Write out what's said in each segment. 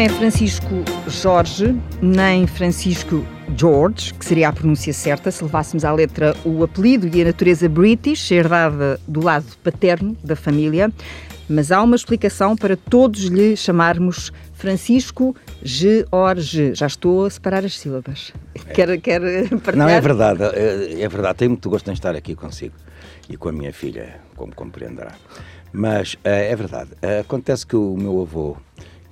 é Francisco Jorge, nem Francisco George, que seria a pronúncia certa se levássemos à letra o apelido e a natureza British, herdada do lado paterno da família. Mas há uma explicação para todos lhe chamarmos Francisco George. Já estou a separar as sílabas. Quer, quer partilhar? Não, é verdade. É, é verdade. Tenho muito gosto em estar aqui consigo e com a minha filha, como compreenderá. Mas é, é verdade. Acontece que o meu avô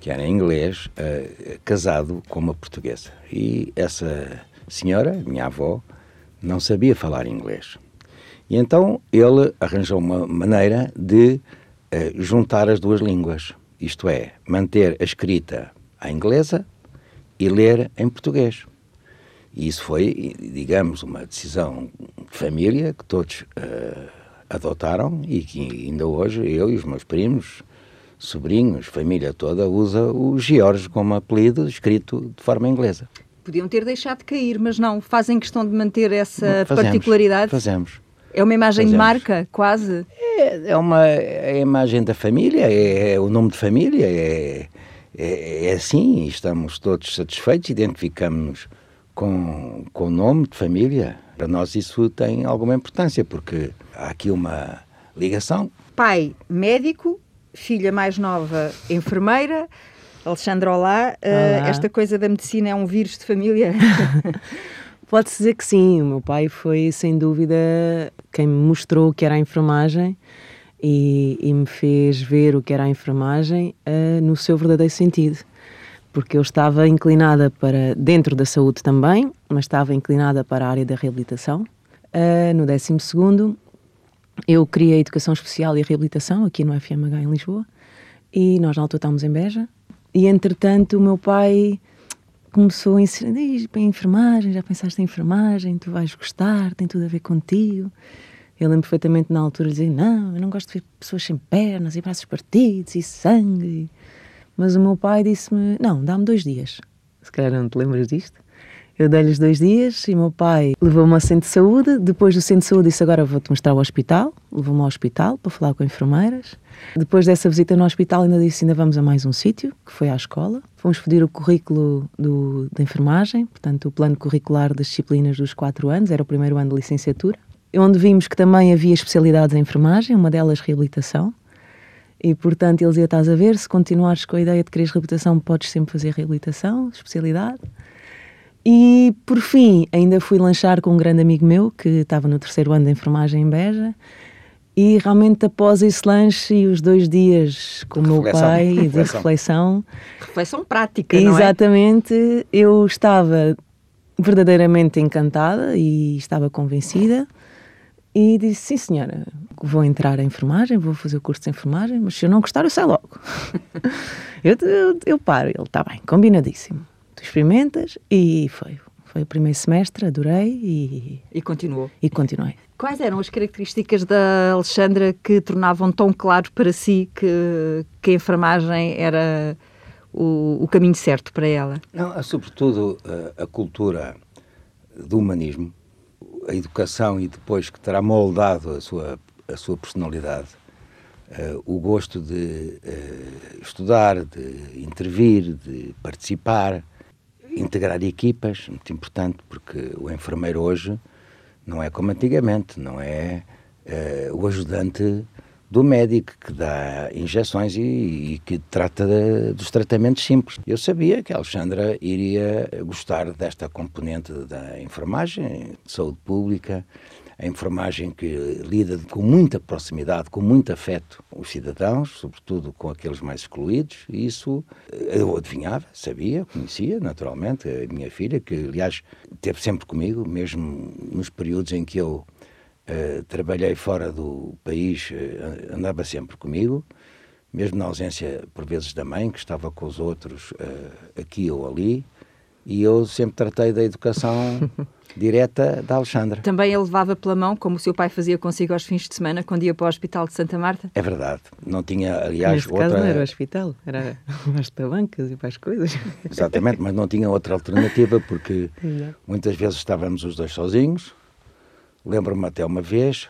que era inglês, uh, casado com uma portuguesa. E essa senhora, minha avó, não sabia falar inglês. E então ele arranjou uma maneira de uh, juntar as duas línguas, isto é, manter a escrita à inglesa e ler em português. E isso foi, digamos, uma decisão de família que todos uh, adotaram e que ainda hoje eu e os meus primos sobrinhos, família toda, usa o George como apelido, escrito de forma inglesa. Podiam ter deixado de cair, mas não, fazem questão de manter essa fazemos, particularidade. Fazemos. É uma imagem fazemos. de marca, quase? É, é uma é a imagem da família, é, é o nome de família, é, é, é assim, estamos todos satisfeitos, identificamos-nos com, com o nome de família. Para nós isso tem alguma importância, porque há aqui uma ligação. Pai médico, filha mais nova enfermeira. Alexandra, olá. Uh, olá. esta coisa da medicina é um vírus de família? Pode-se dizer que sim. O meu pai foi, sem dúvida, quem me mostrou o que era a enfermagem e, e me fez ver o que era a enfermagem uh, no seu verdadeiro sentido. Porque eu estava inclinada para, dentro da saúde também, mas estava inclinada para a área da reabilitação. Uh, no 12 eu criei Educação Especial e Reabilitação aqui no FMH em Lisboa e nós na altura estávamos em Beja e entretanto o meu pai começou a ensinar, para enfermagem, já pensaste em enfermagem, tu vais gostar, tem tudo a ver contigo. Eu lembro perfeitamente na altura de dizer, não, eu não gosto de ver pessoas sem pernas e braços partidos e sangue. Mas o meu pai disse-me, não, dá-me dois dias. Se calhar não te lembras disto? Eu dei-lhes dois dias e meu pai levou-me ao centro de saúde. Depois do centro de saúde disse, agora vou-te mostrar o hospital. Levou-me ao hospital para falar com enfermeiras. Depois dessa visita no hospital ainda disse, ainda vamos a mais um sítio, que foi à escola. Fomos pedir o currículo do, da enfermagem, portanto o plano curricular das disciplinas dos quatro anos, era o primeiro ano de licenciatura. Onde vimos que também havia especialidades em enfermagem, uma delas reabilitação. E, portanto, eles iam, estás a ver, se continuares com a ideia de querer reabilitação, podes sempre fazer reabilitação, especialidade. E, por fim, ainda fui lanchar com um grande amigo meu que estava no terceiro ano de enfermagem em Beja. E realmente, após esse lanche e os dois dias com o meu pai e de reflexão. Reflexão prática, Exatamente, não é? eu estava verdadeiramente encantada e estava convencida. E disse: Sim, senhora, vou entrar em enfermagem, vou fazer o curso de enfermagem, mas se eu não gostar, eu saio logo. eu, eu, eu paro. Ele: Está bem, combinadíssimo tu experimentas e foi. Foi o primeiro semestre, adorei e... E continuou. E continuei. Quais eram as características da Alexandra que tornavam tão claro para si que, que a enfermagem era o, o caminho certo para ela? Não, sobretudo a, a cultura do humanismo, a educação e depois que terá moldado a sua, a sua personalidade. Uh, o gosto de uh, estudar, de intervir, de participar, integrar equipas, muito importante, porque o enfermeiro hoje não é como antigamente, não é uh, o ajudante do médico que dá injeções e, e que trata de, dos tratamentos simples. Eu sabia que a Alexandra iria gostar desta componente da enfermagem, de saúde pública, a enfermagem que lida com muita proximidade, com muito afeto os cidadãos, sobretudo com aqueles mais excluídos, e isso eh, eu adivinhava, sabia, conhecia naturalmente a minha filha, que aliás esteve sempre comigo, mesmo nos períodos em que eu uh, trabalhei fora do país, uh, andava sempre comigo, mesmo na ausência, por vezes, da mãe, que estava com os outros uh, aqui ou ali, e eu sempre tratei da educação direta da Alexandra. Também ele levava pela mão, como o seu pai fazia consigo aos fins de semana, quando ia para o Hospital de Santa Marta? É verdade. Não tinha, aliás, Neste outra... caso não era o hospital, era as bancas e para as coisas. Exatamente, mas não tinha outra alternativa, porque muitas vezes estávamos os dois sozinhos. Lembro-me até uma vez,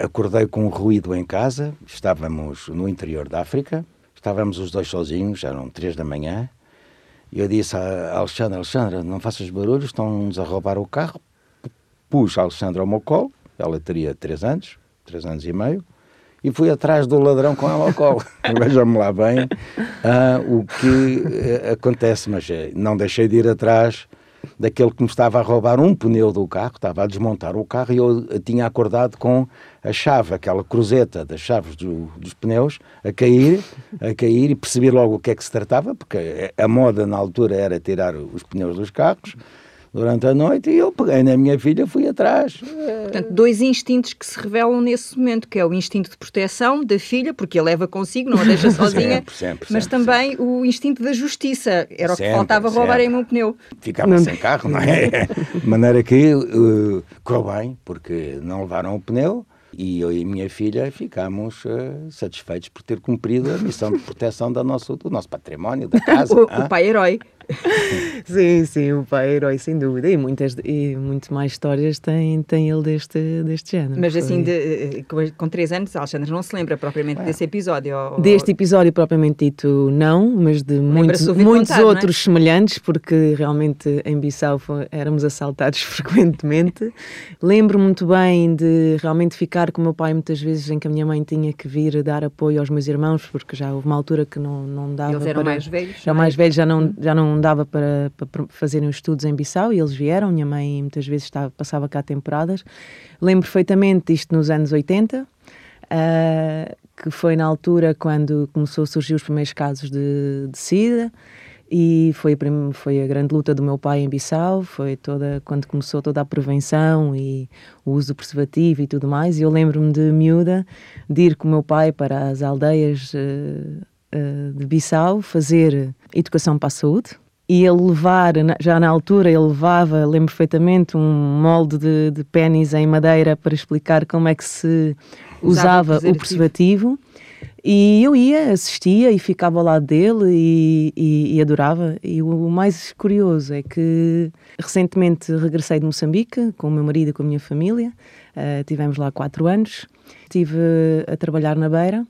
acordei com um ruído em casa, estávamos no interior da África, estávamos os dois sozinhos, eram três da manhã, eu disse a Alexandra, Alexandra, não faças barulho, estão-nos a roubar o carro. Pus a Alexandra ao meu colo, ela teria três anos, três anos e meio, e fui atrás do ladrão com ela ao colo. Vejam-me lá bem uh, o que uh, acontece, mas uh, não deixei de ir atrás daquele que me estava a roubar um pneu do carro, estava a desmontar o carro e eu tinha acordado com a chave, aquela cruzeta das chaves do, dos pneus, a cair, a cair e percebi logo o que é que se tratava, porque a moda na altura era tirar os pneus dos carros durante a noite e eu peguei na minha filha fui atrás. Portanto, dois instintos que se revelam nesse momento, que é o instinto de proteção da filha, porque a leva consigo, não a deixa sozinha, sempre, sempre, mas sempre, também sempre. o instinto da justiça, era o que faltava roubar em um pneu. Ficava não. sem carro, não é? De maneira que uh, correu bem, porque não levaram o pneu, e eu e minha filha ficámos uh, satisfeitos por ter cumprido a missão de proteção do nosso, do nosso património, da casa. o, o pai herói. sim, sim, o pai é herói, sem dúvida. E muitas e muito mais histórias tem, tem ele deste, deste género. Mas assim, de, eh, com, três anos, Alexandre não se lembra propriamente desse episódio? Ou... Deste episódio propriamente dito, não, mas de muitos, muitos contar, é? outros é? semelhantes, porque realmente em Bissau éramos assaltados frequentemente. Lembro muito bem de realmente ficar com o meu pai muitas vezes em que a minha mãe tinha que vir dar apoio aos meus irmãos, porque já houve uma altura que não, não dava. Eles eram para... mais velhos? Já mais velhos, já não, já não não dava para, para fazerem os estudos em Bissau e eles vieram. Minha mãe muitas vezes estava, passava cá temporadas. Lembro perfeitamente isto nos anos 80, uh, ah, que foi na altura quando começou a surgir os primeiros casos de, de SIDA e foi a, foi a grande luta do meu pai em Bissau, foi toda quando começou toda a prevenção e o uso do preservativo e tudo mais. E eu lembro-me de miúda de ir com o meu pai para as aldeias uh, de Bissau fazer educação para a saúde, e ele levar, já na altura, ele levava, lembro perfeitamente, um molde de, de pênis em madeira para explicar como é que se usava, usava o, preservativo. E eu ia, assistia e ficava ao lado dele e, e, e, adorava. E o mais curioso é que recentemente regressei de Moçambique com o meu marido e com a minha família. Uh, tivemos lá quatro anos. Estive a trabalhar na beira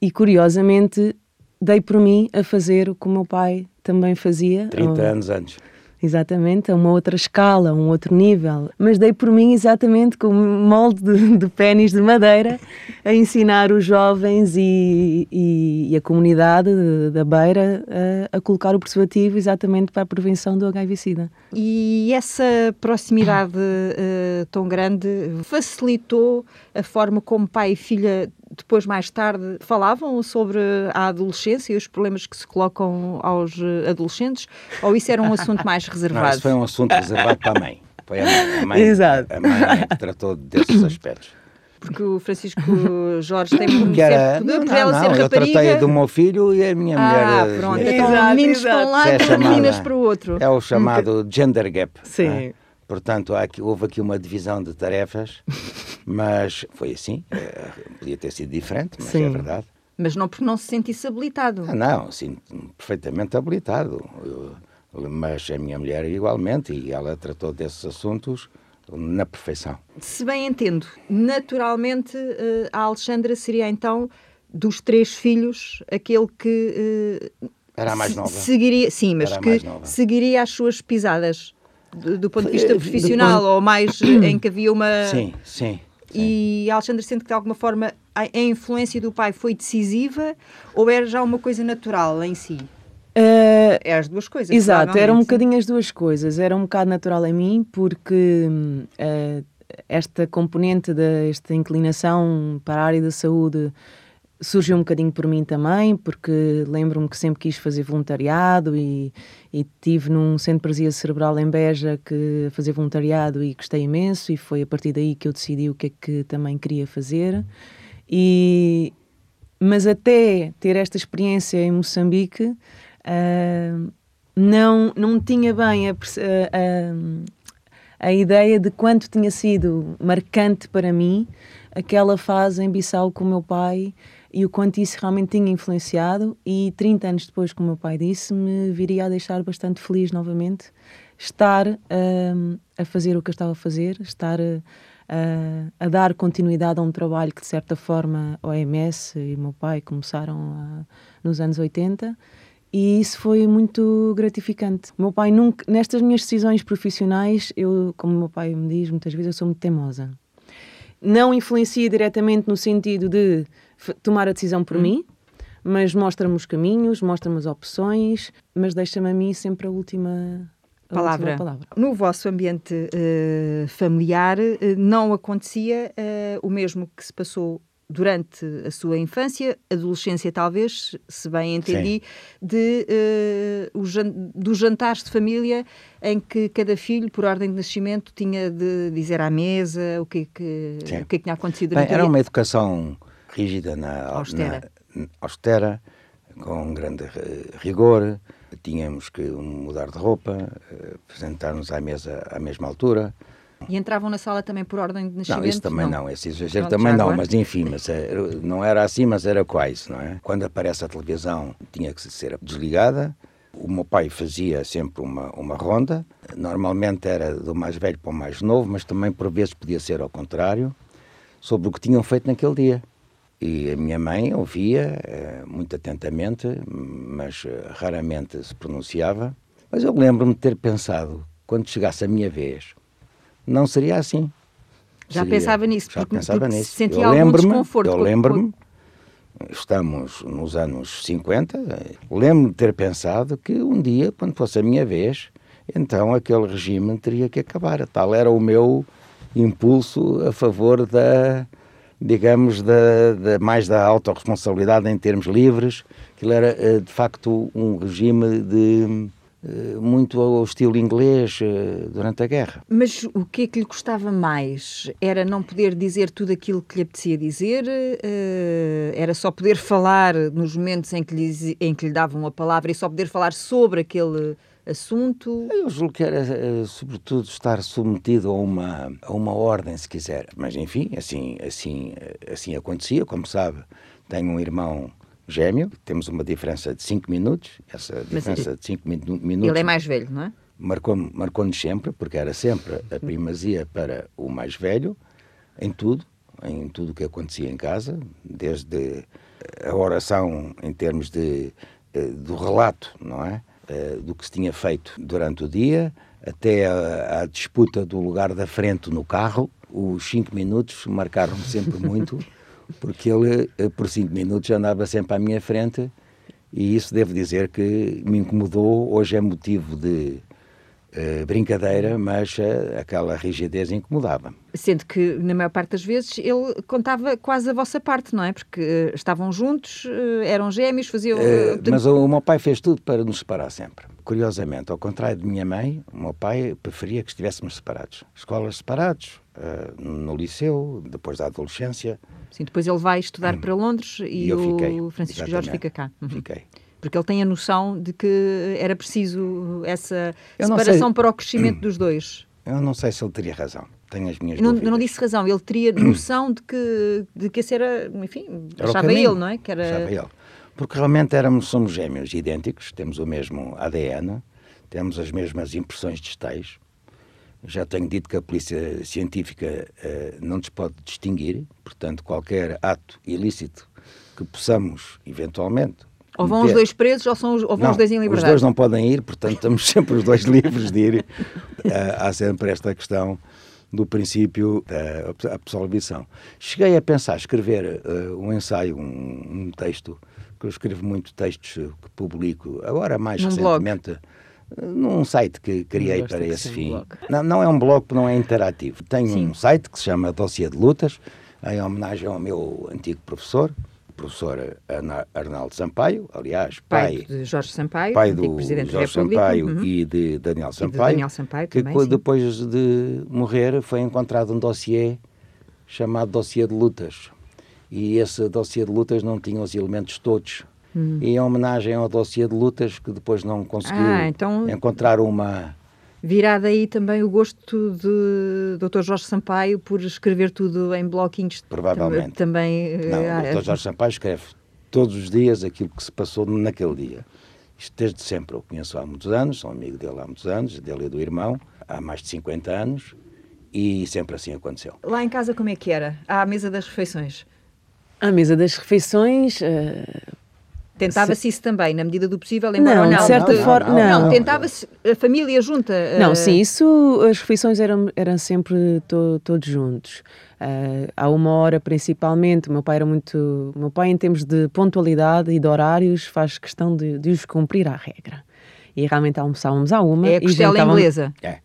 e, curiosamente, dei por mim a fazer o que o meu pai também fazia. 30 anos antes. Exatamente, a uma outra escala, um outro nível. Mas dei por mim exatamente com um molde de, de pênis de madeira a ensinar os jovens e, e, e a comunidade da beira a, a, colocar o preservativo exatamente para a prevenção do HIV-Sida. E essa proximidade uh, tão grande facilitou a forma como pai e filha depois, mais tarde, falavam sobre a adolescência e os problemas que se colocam aos eh, adolescentes? Ou isso era um assunto mais reservado? Não, isso foi um assunto reservado para a mãe. Foi a mãe, a mãe, Exato. A mãe que tratou desses aspectos porque o Francisco Jorge tem muito era, poder por ela não, ser eu rapariga. Eu tratei do meu filho e a minha ah, mulher. Ah, pronto. Então, exato, meninos exato. para um lado é meninas para o outro. É o chamado gender gap. Sim. É? Portanto, aqui, houve aqui uma divisão de tarefas, mas foi assim. É, podia ter sido diferente, mas é Sim. é verdade. Mas não porque não se sentisse habilitado. Ah, não, sim, perfeitamente habilitado. Eu, mas a minha mulher igualmente, e ela tratou desses assuntos na perfeição. Se bem entendo, naturalmente eh, a Alexandra seria então dos três filhos aquele que uh, era a mais nova. Seguiria, sim, mas que seguiria as suas pisadas do, do ponto de vista profissional Depois... ou mais em que havia uma. Sim, sim. E a Alexandra sente que de alguma forma a, influência do pai foi decisiva ou era já uma coisa natural em si? Uh, é as duas coisas. Exato, era um bocadinho as duas coisas. Era um bocado natural em mim porque uh, esta componente desta inclinação para a área da saúde surgiu um bocadinho por mim também, porque lembro-me que sempre quis fazer voluntariado e, e tive num centro de paralisia cerebral em Beja que fazer voluntariado e gostei imenso e foi a partir daí que eu decidi o que é que também queria fazer. E, mas até ter esta experiência em Moçambique, uh, não, não tinha bem a, a, a ideia de quanto tinha sido marcante para mim aquela fase em Bissau com o meu pai e o quanto isso realmente tinha influenciado. E 30 anos depois, como o meu pai disse, me viria a deixar bastante feliz novamente estar uh, a fazer o que eu estava a fazer, estar uh, a dar continuidade a um trabalho que, de certa forma, a OMS e o meu pai começaram nos anos 80 E isso foi muito gratificante. Meu pai nunca, nestas minhas decisões profissionais, eu, como meu pai me diz muitas vezes, eu sou muito teimosa. Não influencia diretamente no sentido de tomar a decisão por hum. mim, mas mostra-me os caminhos, mostra-me as opções, mas deixa-me a mim sempre a última palavra. palavra. No vosso ambiente uh, familiar, uh, não acontecia uh, o mesmo que se passou durante a sua infância, adolescência talvez, se bem entendi, de, uh, dos jantares de família em que cada filho, por ordem de nascimento, tinha de dizer à mesa o que, é que, o que, é que tinha acontecido. Bem, era uma educação rígida, na, austera. Na, austera, com grande rigor, tínhamos que mudar de roupa, eh, apresentar-nos à mesa à mesma altura, e entravam na sala também por ordem de nascimento? Não, isso também não, não. esse exagero Pronto, também não, agora? mas enfim, mas é, não era assim, mas era quase, não é? Quando aparece a televisão tinha que ser desligada, o meu pai fazia sempre uma, uma ronda, normalmente era do mais velho para o mais novo, mas também por vezes podia ser ao contrário, sobre o que tinham feito naquele dia. E a minha mãe ouvia eh, muito atentamente, mas eh, raramente se pronunciava. Mas eu lembro-me de ter pensado, quando chegasse a minha vez, não seria assim. Já seria, pensava nisso, já porque, pensava porque nisso. sentia eu algum desconforto. Eu lembro-me, estamos nos anos 50, lembro-me de ter pensado que um dia, quando fosse a minha vez, então aquele regime teria que acabar. Tal era o meu impulso a favor da, digamos, da, da, mais da autorresponsabilidade em termos livres. Aquilo era, eh, de facto, um regime de eh, muito ao estilo inglês eh, durante a guerra. Mas o que é que lhe custava mais? Era não poder dizer tudo aquilo que lhe apetecia dizer? Era só poder falar nos momentos em que lhe, em que lhe davam a palavra e só poder falar sobre aquele assunto? Eu julgo que era, sobretudo, estar submetido a uma, a uma ordem, se quiser. Mas, enfim, assim, assim, assim acontecia. Como sabe, tenho um irmão gêmeo, temos uma diferença de 5 minutos. Essa diferença Mas, de 5 minutos. Ele é mais velho, não é? Marcou-nos marcou sempre, porque era sempre a primazia para o mais velho, em tudo, em tudo o que acontecia em casa, desde a oração em termos de, eh, do relato, não é? Eh, do que se tinha feito durante o dia, até a, a disputa do lugar da frente no carro. Os cinco minutos marcaram-me sempre muito. porque ele, eh, por cinco minutos, andava sempre à minha frente e isso devo dizer que me incomodou. Hoje é motivo de uh, brincadeira, mas uh, aquela rigidez incomodava. Sendo que, na maior parte das vezes, ele contava quase a vossa parte, não é? Porque uh, estavam juntos, eram gêmeos, faziam. mas o, o meu pai fez tudo para nos separar sempre. Curiosamente, ao contrário de minha mãe, o meu pai preferia que estivéssemos separados. Escolas separados, no liceu, depois da adolescência. Sim, depois ele vai estudar hum. para Londres e, e o fiquei, Francisco. Jorge fica cá. Uhum. Fiquei. Porque ele tem a noção de que era preciso essa separação para o crescimento dos dois. Eu não sei se ele teria razão. Tenho as minhas não, dúvidas. não disse razão. Ele teria noção de que, de que esse era, enfim, era achava ele, não é? Que era... Achava ele. Porque realmente éramos, somos gêmeos idênticos, temos o mesmo ADN, temos as mesmas impressões digitais, já tenho dito que a polícia científica uh, não nos pode distinguir, portanto, qualquer ato ilícito que possamos, eventualmente. Ou vão os dois presos ou, são os, ou vão não, os dois em liberdade? Os dois não podem ir, portanto, estamos sempre os dois livres de ir. Uh, há sempre esta questão do princípio da absolvição. Cheguei a pensar escrever uh, um ensaio, um, um, texto, que eu escrevo muito textos que publico, agora mais Num recentemente. Blog num site que criei para esse fim. Não, não, é um blog, não é interativo. Tenho Sim. um site que se chama Dossiê de Lutas, em homenagem ao meu antigo professor, professor Arnaldo Sampaio, aliás, pai, pai de Jorge Sampaio, pai do Presidente Jorge Sampaio uhum. e de Daniel Sampaio, de Daniel Sampaio que também, depois de morrer foi encontrado um dossiê chamado Dossiê de Lutas. E esse dossiê de lutas não tinha os elementos todos Hum. E em homenagem ao dossiê de lutas, que depois não conseguiu ah, então... encontrar uma. Virá daí também o gosto de Dr. Jorge Sampaio por escrever tudo em bloquinhos. Provavelmente. Também. Não, uh, o Dr. Jorge Sampaio escreve todos os dias aquilo que se passou naquele dia. Isto desde sempre. Eu conheço há muitos anos, sou amigo dele há muitos anos, dele e do irmão, há mais de 50 anos, e sempre assim aconteceu. Lá em casa como é que era? À mesa das refeições? À mesa das refeições, uh Tentava-se isso também, na medida do possível, embora não, não. de certa não, forma, não, não. Não, tentava-se a família junta. Não, uh, sim, isso, as refeições eram, eram sempre to, todos juntos. Uh, há uma hora principalmente, o meu pai era muito. O meu pai, em termos de pontualidade e de horários, faz questão de, de os cumprir à regra. E realmente almoçávamos à uma É a e costela jantávamos, inglesa. É.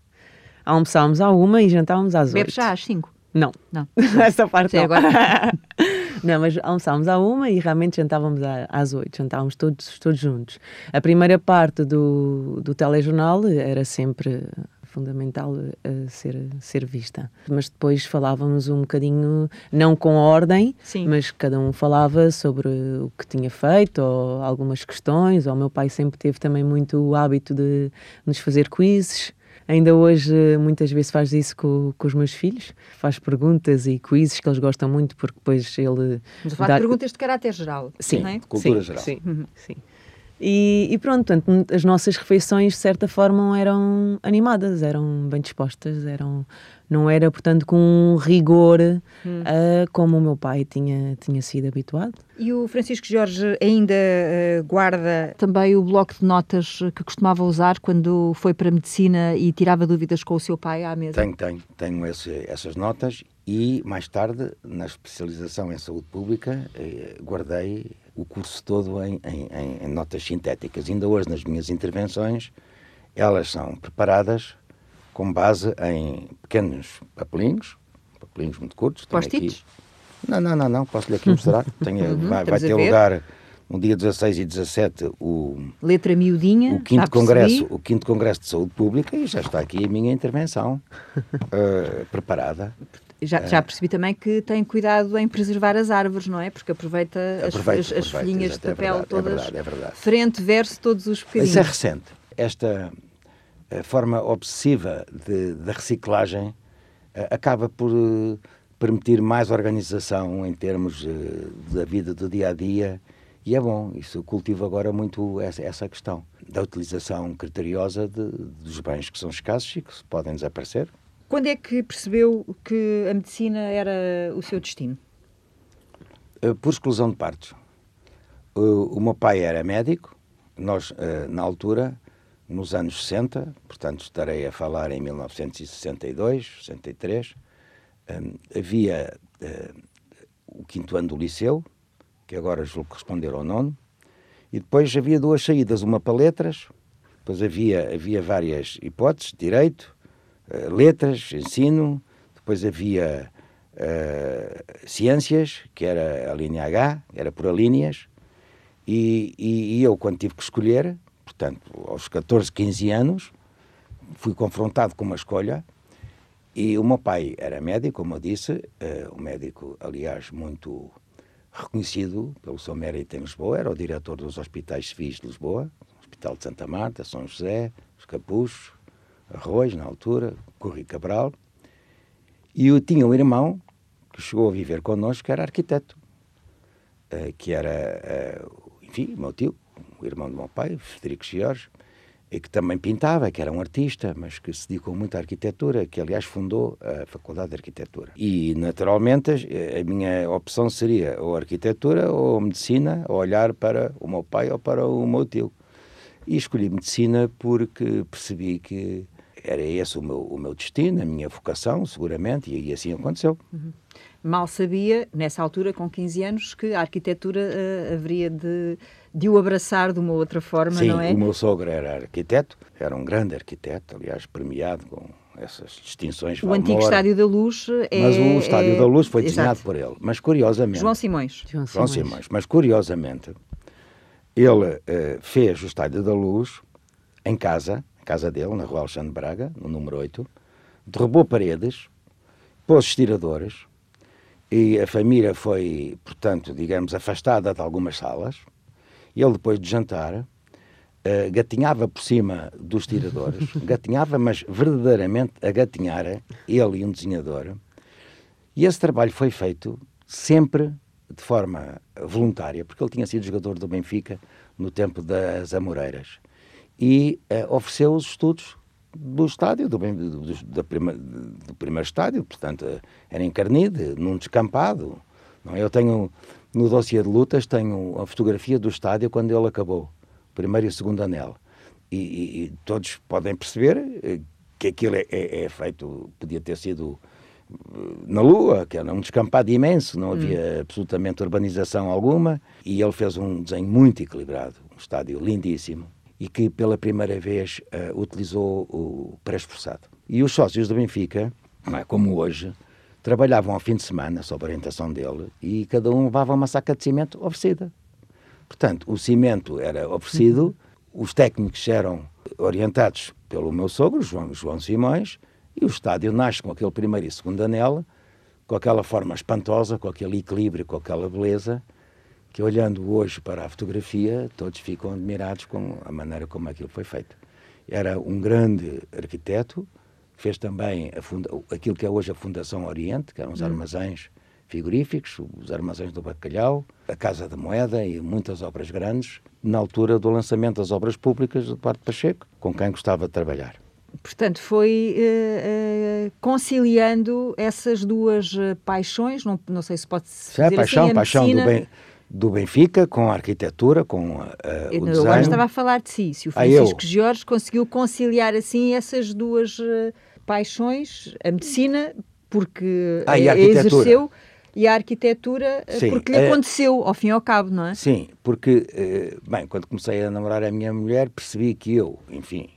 almoçávamos à uma e jantávamos às Bebe oito. já às 5. Não, Não. essa parte Sim, não. agora- não, mas almoçávamos à uma e realmente jantávamos às oito, jantávamos todos, todos juntos. A primeira parte do, do telejornal era sempre fundamental eh, ser, ser vista. Mas depois falávamos um bocadinho, não com ordem, Sim. mas cada um falava sobre o que tinha feito ou algumas questões. O meu pai sempre teve também muito o hábito de nos fazer quizzes. Ainda hoje, muitas vezes, faz isso com, com os meus filhos. Faz perguntas e quizzes que eles gostam muito, porque depois ele. Falar dá- de perguntas de caráter geral. Sim, não é? Cultura sim, geral. Sim, sim. E, e pronto, portanto, as nossas refeições, de certa forma, eram animadas, eram bem dispostas, eram, não era, portanto, com um rigor ah, como o meu pai tinha, tinha sido habituado. E o Francisco Jorge ainda eh, guarda também o bloco de notas que costumava usar quando foi para a medicina e tirava dúvidas com o seu pai à mesa? Tenho, tenho, tenho esse- essas notas e mais tarde, na especialização em saúde pública, eh, guardei o curso todo em, em- em- notas sintéticas. Ainda hoje, nas minhas intervenções, elas são preparadas com base em pequenos papelinhos, papelinhos muito curtos. Post-its? Não, não, não, não, posso-lhe aqui mostrar. Tenho, vai, vai a ter lugar no dia 16 e 17 o, Letra miudinha. o quinto congresso, o quinto congresso de saúde pública e já está aqui a minha intervenção eh, preparada. Já, já percebi também que tem cuidado em preservar as árvores, não é? Porque aproveita as, as- folhinhas exato, de é papel é todas, verdade, é verdade. frente, verso, todos os bocadinhos. Isso é recente. Esta eh, forma obsessiva de, da reciclagem eh, acaba por eh, permitir mais organização em termos da vida do dia a dia e é bom. Isso cultiva agora muito essa, essa questão da utilização criteriosa de- dos bens que são escassos e que podem desaparecer. Quando é que percebeu que a medicina era o seu destino? Eh, por exclusão de partes. O, o meu pai era médico, nós, eh, na altura, nos anos 60, portanto estarei a falar em 1962, 63, hum, havia eh, o quinto ano do liceu, que agora julgo corresponder ao nono, e depois havia duas saídas, uma para letras, depois havia, havia várias hipóteses, direito, eh, letras, ensino, depois havia eh, ciências, que era a linha H, era por alíneas, e, e, e eu, quando tive que escolher, portanto, aos 14, 15 anos, fui confrontado com uma escolha, e o meu pai era médico, como eu disse, eh, um médico, aliás, muito reconhecido pelo seu mérito em Lisboa, era o diretor dos hospitais civis de Lisboa, Hospital de Santa Marta, São José, Os Capuchos, Arroz, na altura, Corri Cabral, e eu tinha um irmão que chegou a viver connosco, que era arquiteto, eh, que era, eh, enfim, meu tio, o irmão do meu pai, Frederico Jorge, e que também pintava, que era um artista, mas que se dedicou muito à arquitetura, que aliás fundou a Faculdade de Arquitetura. E naturalmente a minha opção seria ou arquitetura ou medicina, ou olhar para o meu pai ou para o meu tio. E escolhi medicina porque percebi que era esse o meu, o meu destino, a minha vocação, seguramente, e, e assim aconteceu. Mal sabia, nessa altura, com 15 anos, que a arquitetura eh, haveria de, de o abraçar de uma outra forma, Sim, não é? o meu sogro era arquiteto, era um grande arquiteto, aliás, premiado com essas distinções. O antigo. Estádio da Luz é... Mas o Estádio é- da Luz foi Exato. desenhado por ele. Mas curiosamente. João Simões. João João Simões. Simões. Mas curiosamente, ele eh, fez o Estádio da Luz em casa, casa dele, na rua Alexandre Braga, no número 8, derrubou paredes, pôs estiradores e a família foi, portanto, digamos, afastada de algumas salas. E ele, depois de jantar, eh, gatinhava por cima dos tiradores, gatinhava, mas verdadeiramente a gatinhar, ele e um desenhador. E esse trabalho foi feito sempre de forma voluntária, porque ele tinha sido jogador do Benfica no tempo das Amoreiras. E eh, ofereceu os estudos do estádio, do, do, do- prima- do primeiro estádio, portanto, eh, era em Carnide, num descampado. Não, é? eu tenho no dossiê de lutas tenho a fotografia do estádio quando ele acabou, primeiro e segundo anel. E, e, e todos podem perceber eh, que aquilo é, é, é, feito, podia ter sido na Lua, que era um descampado imenso, não havia hum. absolutamente urbanização alguma, e ele fez um desenho muito equilibrado, um estádio lindíssimo, e que pela primeira vez uh, utilizou o pré-esforçado. E os sócios do Benfica, é como hoje, trabalhavam ao fim de semana, sob a orientação dele, e cada um levava uma saca de cimento oferecida. Portanto, o cimento era oferecido, uhum. os técnicos eram orientados pelo meu sogro, João, João Simões, e o estádio nasce com aquele primeiro e segundo anel, com aquela forma espantosa, com aquele equilíbrio, com aquela beleza, que olhando hoje para a fotografia, todos ficam admirados com a maneira como aquilo foi feito. Era um grande arquiteto, fez também aquilo que é hoje a Fundação Oriente, que eram os hum. armazéns frigoríficos, os armazéns do Bacalhau, a Casa da Moeda e muitas obras grandes, na altura do lançamento das obras públicas do Parque Pacheco, com quem gostava de trabalhar. Portanto, foi uh, uh, conciliando essas duas uh, paixões, não, não sei se pode dizer é, paixão, assim, paixão medicina... do, bem, do Benfica com a arquitetura, com o design. Agora estava a falar de si, se o ah, Francisco ah, Jorge conseguiu conciliar assim essas duas paixões, a medicina, porque ah, e a exerceu, e a arquitetura, eh, sim, porque lhe é, aconteceu, ao fim e ao cabo, não é? Sim, porque, eh, bem, quando comecei a namorar a minha mulher, percebi que eu, enfim,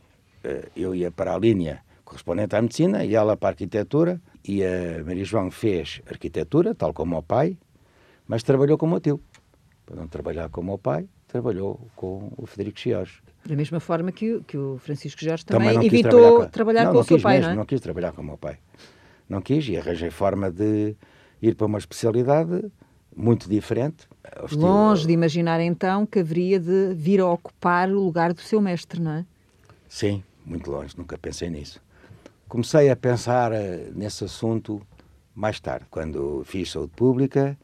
eh, eu ia para a linha correspondente à medicina e ela para a arquitetura, e a Maria João fez arquitetura, tal como o pai, mas trabalhou como o tio. Para não trabalhar como o pai, trabalhou com o Federico Chiores. Da mesma forma que, que o Francisco Jorge também, também evitou trabalhar com, trabalhar não, com não o seu pai, mesmo, não é? Não quis trabalhar com o meu pai. Não quis e arranjei forma de ir para uma especialidade muito diferente. Estilo... Longe de imaginar então que haveria de vir a ocupar o lugar do seu mestre, não é? Sim, muito longe, nunca pensei nisso. Comecei a pensar eh, nesse assunto mais tarde, quando fiz saúde pública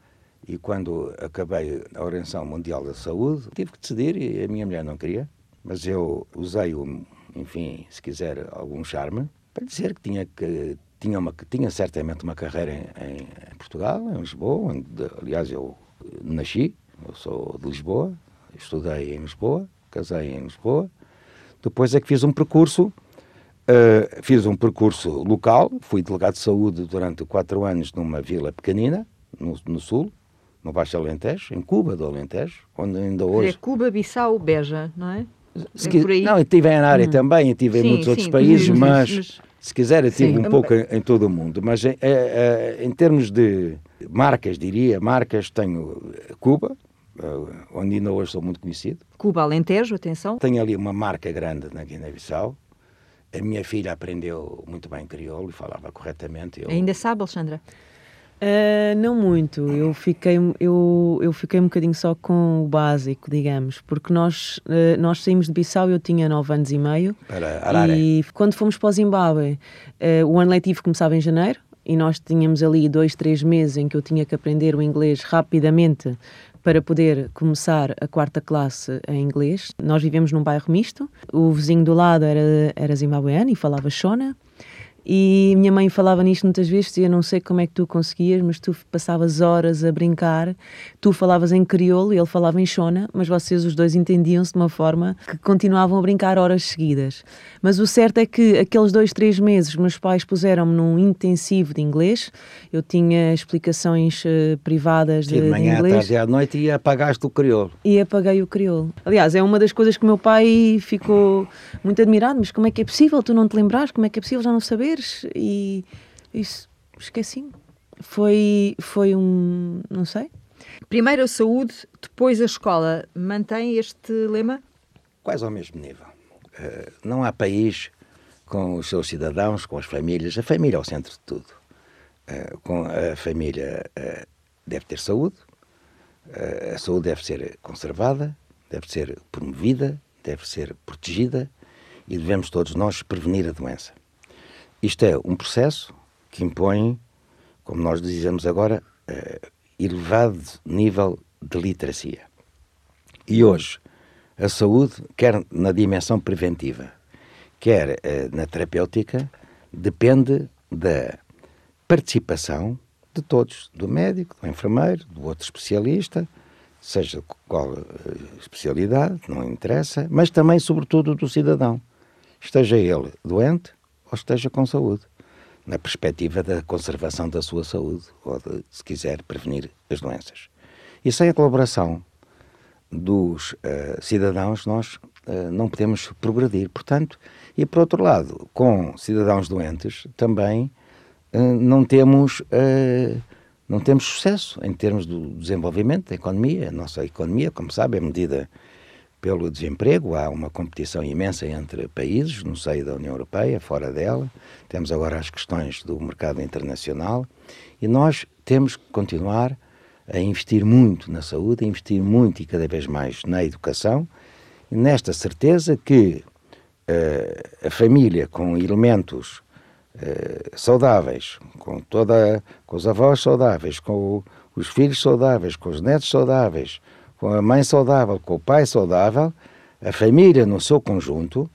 e quando acabei a Organização Mundial da Saúde. Tive que decidir e a minha mulher não queria mas eu usei, o, enfim, se quiser, algum charme para dizer que tinha que tinha uma tinha certamente uma carreira em, em, em Portugal, em Lisboa. Onde, aliás, eu nasci, eu sou de Lisboa, estudei em Lisboa, casei em Lisboa. Depois é que fiz um percurso, uh, fiz um percurso local, fui delegado de saúde durante quatro anos numa vila pequenina, no, no sul, no Baixo Alentejo, em Cuba do Alentejo, onde ainda hoje... É Cuba, Bissau, Beja, não é? Se quis, não, eu estive em Anária hum. também, estive em muitos sim, outros países, mas, mas, se quiser eu estive um pouco em, em, todo o mundo. Mas é, é, em termos de marcas, diria, marcas, tenho Cuba, eh, onde ainda hoje sou muito conhecido. Cuba Alentejo, atenção. Tenho ali uma marca grande na Guiné-Bissau. A minha filha aprendeu muito bem crioulo e falava corretamente. Eu... Ainda sabe, Alexandra? Uh, não muito, eu fiquei, eu, eu fiquei um bocadinho só com o básico, digamos, porque nós, uh, nós saímos de Bissau, eu tinha 9 anos e meio. E quando fomos para o Zimbábue, uh, o ano letivo começava em janeiro e nós tínhamos ali dois, três meses em que eu tinha que aprender o inglês rapidamente para poder começar a quarta classe em inglês. Nós vivemos num bairro misto, o vizinho do lado era, era zimbabueano e falava Shona. E minha mãe falava nisto muitas vezes, dizia: Não sei como é que tu conseguias, mas tu passavas horas a brincar. Tu falavas em crioulo e ele falava em chona, mas vocês os dois entendiam-se de uma forma que continuavam a brincar horas seguidas. Mas o certo é que aqueles dois, três meses, meus pais puseram-me num intensivo de inglês. Eu tinha explicações uh, privadas de, de, manhã, de inglês. tarde e à noite e apagaste o crioulo. E apaguei o crioulo. Aliás, é uma das coisas que meu pai ficou muito admirado. Mas como é que é possível tu não te lembrares? Como é que é possível já não saber? E isso esqueci. Foi, foi um. não sei. Primeiro a saúde, depois a escola. Mantém este lema? Quase ao mesmo nível. Uh, não há país com os seus cidadãos, com as famílias. A família é o centro de tudo. Uh, com a família uh, deve ter saúde, a saúde deve ser conservada, deve ser promovida, deve ser protegida e devemos todos nós prevenir a doença. Isto é um processo que impõe, como nós dizemos agora, uh, elevado nível de literacia. E hoje, a saúde, quer na dimensão preventiva, quer uh, na terapêutica, depende da participação de todos, do médico, do enfermeiro, do outro especialista, seja qual eh, especialidade, não interessa, mas também, sobretudo, do cidadão, esteja ele doente ou esteja com saúde, na perspectiva da conservação da sua saúde ou, de, se quiser, prevenir as doenças. E sem a colaboração dos uh, cidadãos, nós uh, não podemos progredir. Portanto, e por outro lado, com cidadãos doentes, também uh, não temos não temos sucesso em termos do desenvolvimento da economia. A nossa economia, como sabe, é medida pelo desemprego. Há uma competição imensa entre países, no seio da União Europeia, fora dela. Temos agora as questões do mercado internacional e nós temos que continuar a investir muito na saúde, a investir muito e cada vez mais na educação, nesta certeza que uh, a família com elementos uh, saudáveis, com toda, com os avós saudáveis, com o, os filhos saudáveis, com os netos saudáveis, com a mãe saudável, com o pai saudável, a família no seu conjunto,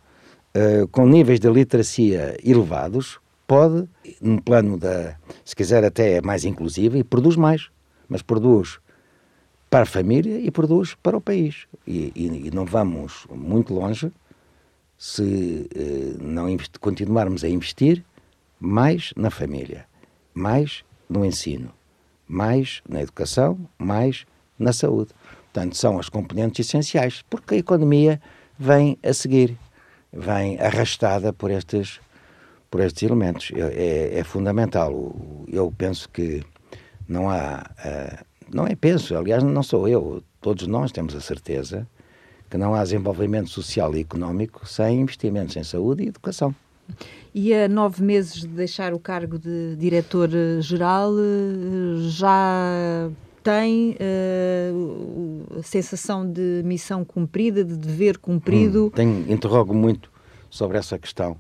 uh, com níveis de literacia elevados, pode, num plano da, se quiser até é mais inclusivo, e produz mais mas produz para a família e produz para o país. E, e, e não vamos muito longe se eh, não continuarmos a investir mais na família, mais no ensino, mais na educação, mais na saúde. Portanto, são as componentes essenciais, porque a economia vem a seguir, vem arrastada por estes, por estes elementos. É, é fundamental. Eu penso que não há. Não é penso, aliás, não sou eu, todos nós temos a certeza que não há desenvolvimento social e económico sem investimentos em saúde e educação. E a nove meses de deixar o cargo de diretor-geral, eh, já tem uh, a sensação de missão cumprida, de dever cumprido? Hum, tenho, interrogo muito sobre essa questão.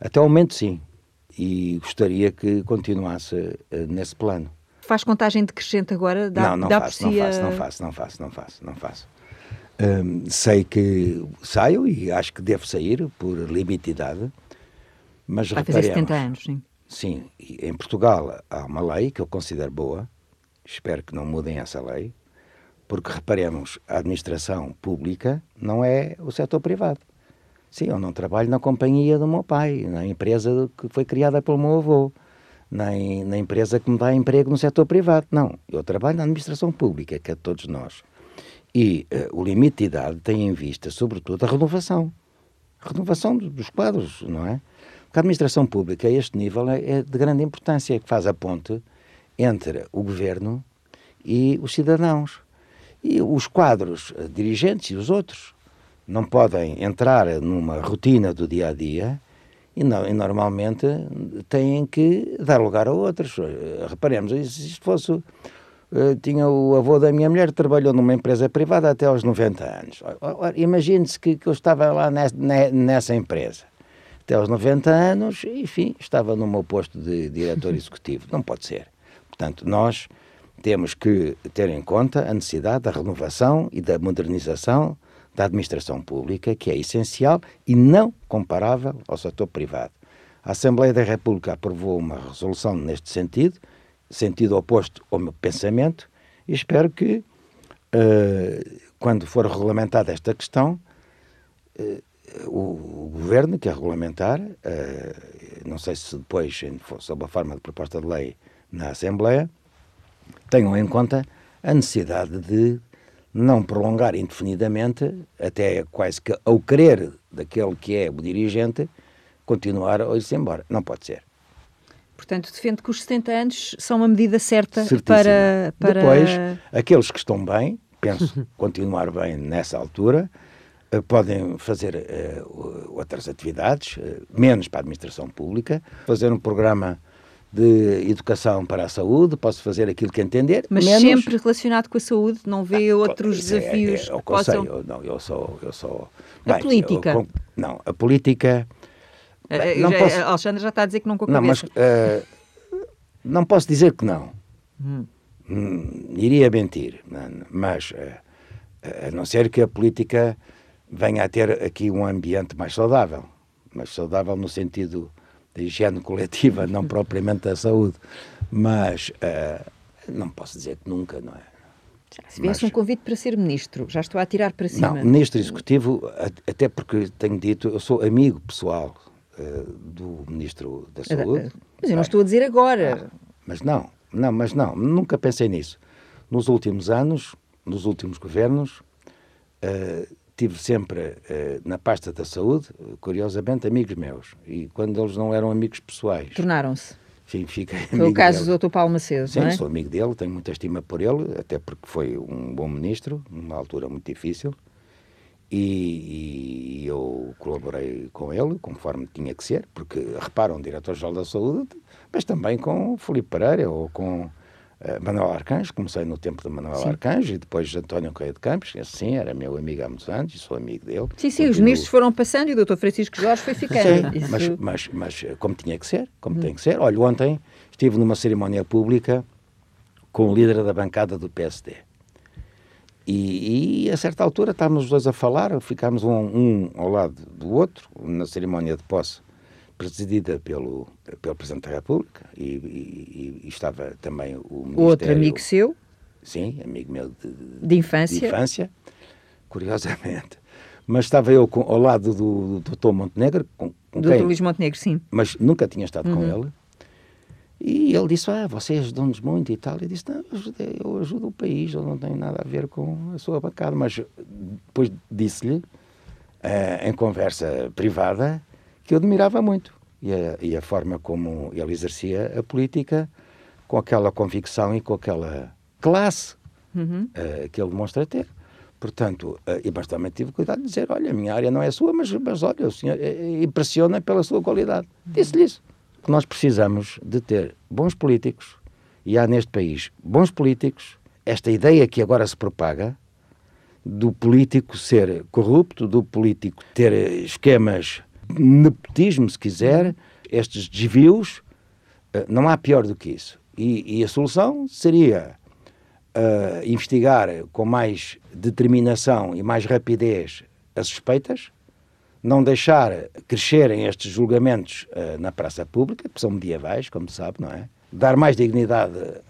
Até o momento, sim. E gostaria que continuasse uh, nesse plano. Faz contagem decrescente agora? Dá, não, não, dá faço, não faço, não faço, não faço, não faço, não faço. Um, sei que saio e acho que devo sair por limite de idade, mas Vai fazer 70 anos, sim. Sim, em Portugal há uma lei que eu considero boa, espero que não mudem essa lei, porque reparemos, a administração pública não é o setor privado. Sim, eu não trabalho na companhia do meu pai, na empresa que foi criada pelo meu avô nem na empresa que me dá emprego no setor privado. Não, eu trabalho na administração pública, que é de todos nós. E uh, o limite de idade tem em vista, sobretudo, a renovação. A renovação dos quadros, não é? Porque a administração pública, a este nível, é, é de grande importância, é que faz a ponte entre o governo e os cidadãos. E os quadros uh, dirigentes e os outros não podem entrar numa rotina do dia a dia e, não, e, normalmente têm que dar lugar a outros. Eh, reparemos, se isto fosse. Uh, tinha o avô da minha mulher trabalhou numa empresa privada até aos 90 anos. Imagine-se que, que, eu estava lá nessa, nessa empresa até aos 90 anos, enfim, estava no meu posto de diretor executivo. Não pode ser. Portanto, nós temos que ter em conta a necessidade da renovação e da modernização da administração pública, que é essencial e não comparável ao setor privado. A Assembleia da República aprovou uma resolução neste sentido, sentido oposto ao meu pensamento, e espero que, uh, quando for regulamentada esta questão, uh, o, o, governo, que é regulamentar, uh, não sei se depois, sob a forma de proposta de lei na Assembleia, tenham em conta a necessidade de não prolongar indefinidamente, até quase que ao querer daquele que é o dirigente, continuar a ir-se embora. Não pode ser. Portanto, defende que os 70 anos são uma medida certa para, para. Depois, aqueles que estão bem, penso continuar bem nessa altura, uh, podem fazer uh, outras atividades, uh, menos para a administração pública, fazer um programa de educação para a saúde, posso fazer aquilo que entender. Mas menos... sempre relacionado com a saúde, não vê ah, outros é, desafios é, é, é, que possam... Eu, não, eu sou... Eu sou... A Bem, política? Eu, não, a política... Uh, não já, posso... Alexandre já está a dizer que não com a Não, mas uh, não posso dizer que não. Hum. Hum, iria mentir, mas uh, a não ser que a política venha a ter aqui um ambiente mais saudável, mais saudável no sentido de higiene coletiva, não propriamente da saúde. Mas uh, não posso dizer que nunca, não é? Se viesse um convite para ser ministro, já estou a tirar para cima. Não, ministro executivo, até porque tenho dito, eu sou amigo pessoal uh, do ministro da Saúde. Mas eu não estou a dizer agora. Ah, mas não, não, mas não, nunca pensei nisso. Nos últimos anos, nos últimos governos, uh, tive sempre uh, na pasta da saúde, curiosamente, amigos meus. E quando eles não eram amigos pessoais. Tornaram-se. Sim, fiquei Foi o caso dele. do Dr. Paulo Macedo, Sim, é? sou amigo dele, tenho muita estima por ele, até porque foi um bom ministro, numa altura muito difícil. E, e, eu colaborei com ele, conforme tinha que ser, porque, reparam, diretor-geral da saúde, mas também com Felipe Pereira ou com Manuel Arcanjo, comecei no tempo de Manuel sim. Arcanjo e depois de António Correia de Campos, esse sim, era meu amigo há muitos anos e sou amigo dele. Sim, sim, os ministros foram passando e o Dr. Francisco Jorge foi ficando. Sim, Isso... mas, mas, mas como tinha que ser, como hum. tem que ser. Olha, ontem estive numa cerimónia pública com o líder da bancada do PSD. E, e, a certa altura estávamos os dois a falar, ficámos um, um ao lado do outro, na cerimónia de posse presidida pelo, pelo Presidente da República e, e, e estava também o Ministério... Outro amigo seu? Sim, amigo meu de, de infância. De infância, curiosamente. Mas estava eu com, ao lado do, do Dr. Montenegro. Com, com do quem, Luís Montenegro, sim. Mas nunca tinha estado uhum. com ele. E ele disse, ah, você ajudou-nos muito e tal. E disse, não, eu, ajudei, eu ajudo o país, eu não tenho nada a ver com a sua bancada. Mas depois disse-lhe, uh, em conversa privada, que eu admirava muito. E a, e a, forma como ele exercia a política, com aquela convicção e com aquela classe uhum. uh, que ele demonstra ter. Portanto, uh, e mas também tive cuidado de dizer: olha, a minha área não é sua, mas, mas olha, o senhor uh, impressiona pela sua qualidade. Uhum. Disse-lhe isso. Que nós precisamos de ter bons políticos, e há neste país bons políticos. Esta ideia que agora se propaga do político ser corrupto, do político ter esquemas nepotismo, se quiser, estes desvios, eh, não há pior do que isso. E, e a solução seria uh, investigar com mais determinação e mais rapidez as suspeitas, não deixar crescerem estes julgamentos uh, na praça pública, que são medievais, como sabe, não é? Dar mais dignidade uh,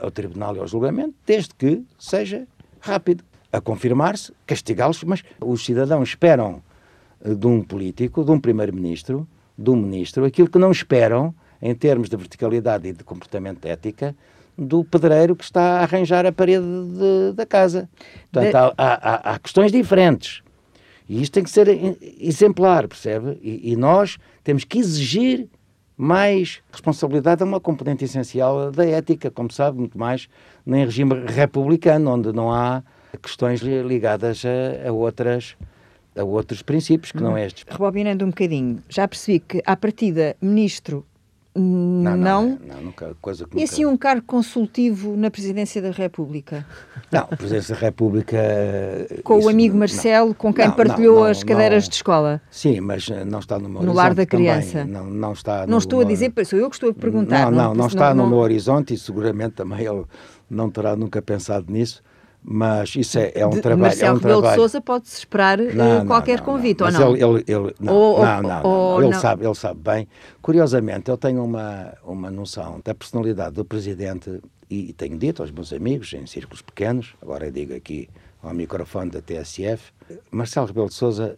ao tribunal e ao julgamento, desde que seja rápido a confirmar-se, castigá-los, mas os cidadãos esperam de um político, de um primeiro-ministro, de um ministro, aquilo que não esperam, em termos de verticalidade e de comportamento ética, do pedreiro que está a arranjar a parede de, da casa. Portanto, de... há, há, há, questões diferentes. E isto tem que ser exemplar, percebe? E, e, nós temos que exigir mais responsabilidade, é uma componente essencial da ética, como sabe, muito mais em regime republicano, onde não há questões ligadas a, a outras a outros princípios que não é estes. Rebobinando um bocadinho, já percebi que, à partida, ministro não, não, não, nunca, coisa que E assim um cargo consultivo na Presidência da República? Não, a Presidência da República... Com o amigo Marcelo, com quem não, partilhou as cadeiras de escola? Sim, mas eh, não está no meu no lar da criança? Também, não, não está Não estou a dizer, sou eu que estou a perguntar. Não, não, não, está no meu horizonte e seguramente também ele não terá nunca pensado nisso mas isso é, é um de, trabalho. Marcelo é um Rebelo trabalho. de Sousa pode-se esperar eh, não, qualquer não, convite, ou não? Ele, ele, ele, não, ou, não, não, ou, ele, Sabe, ele sabe bem. Curiosamente, eu tenho uma, uma noção da personalidade do Presidente e, e tenho dito aos meus amigos, em círculos pequenos, agora digo aqui ao microfone da TSF, Marcelo Rebelo de Sousa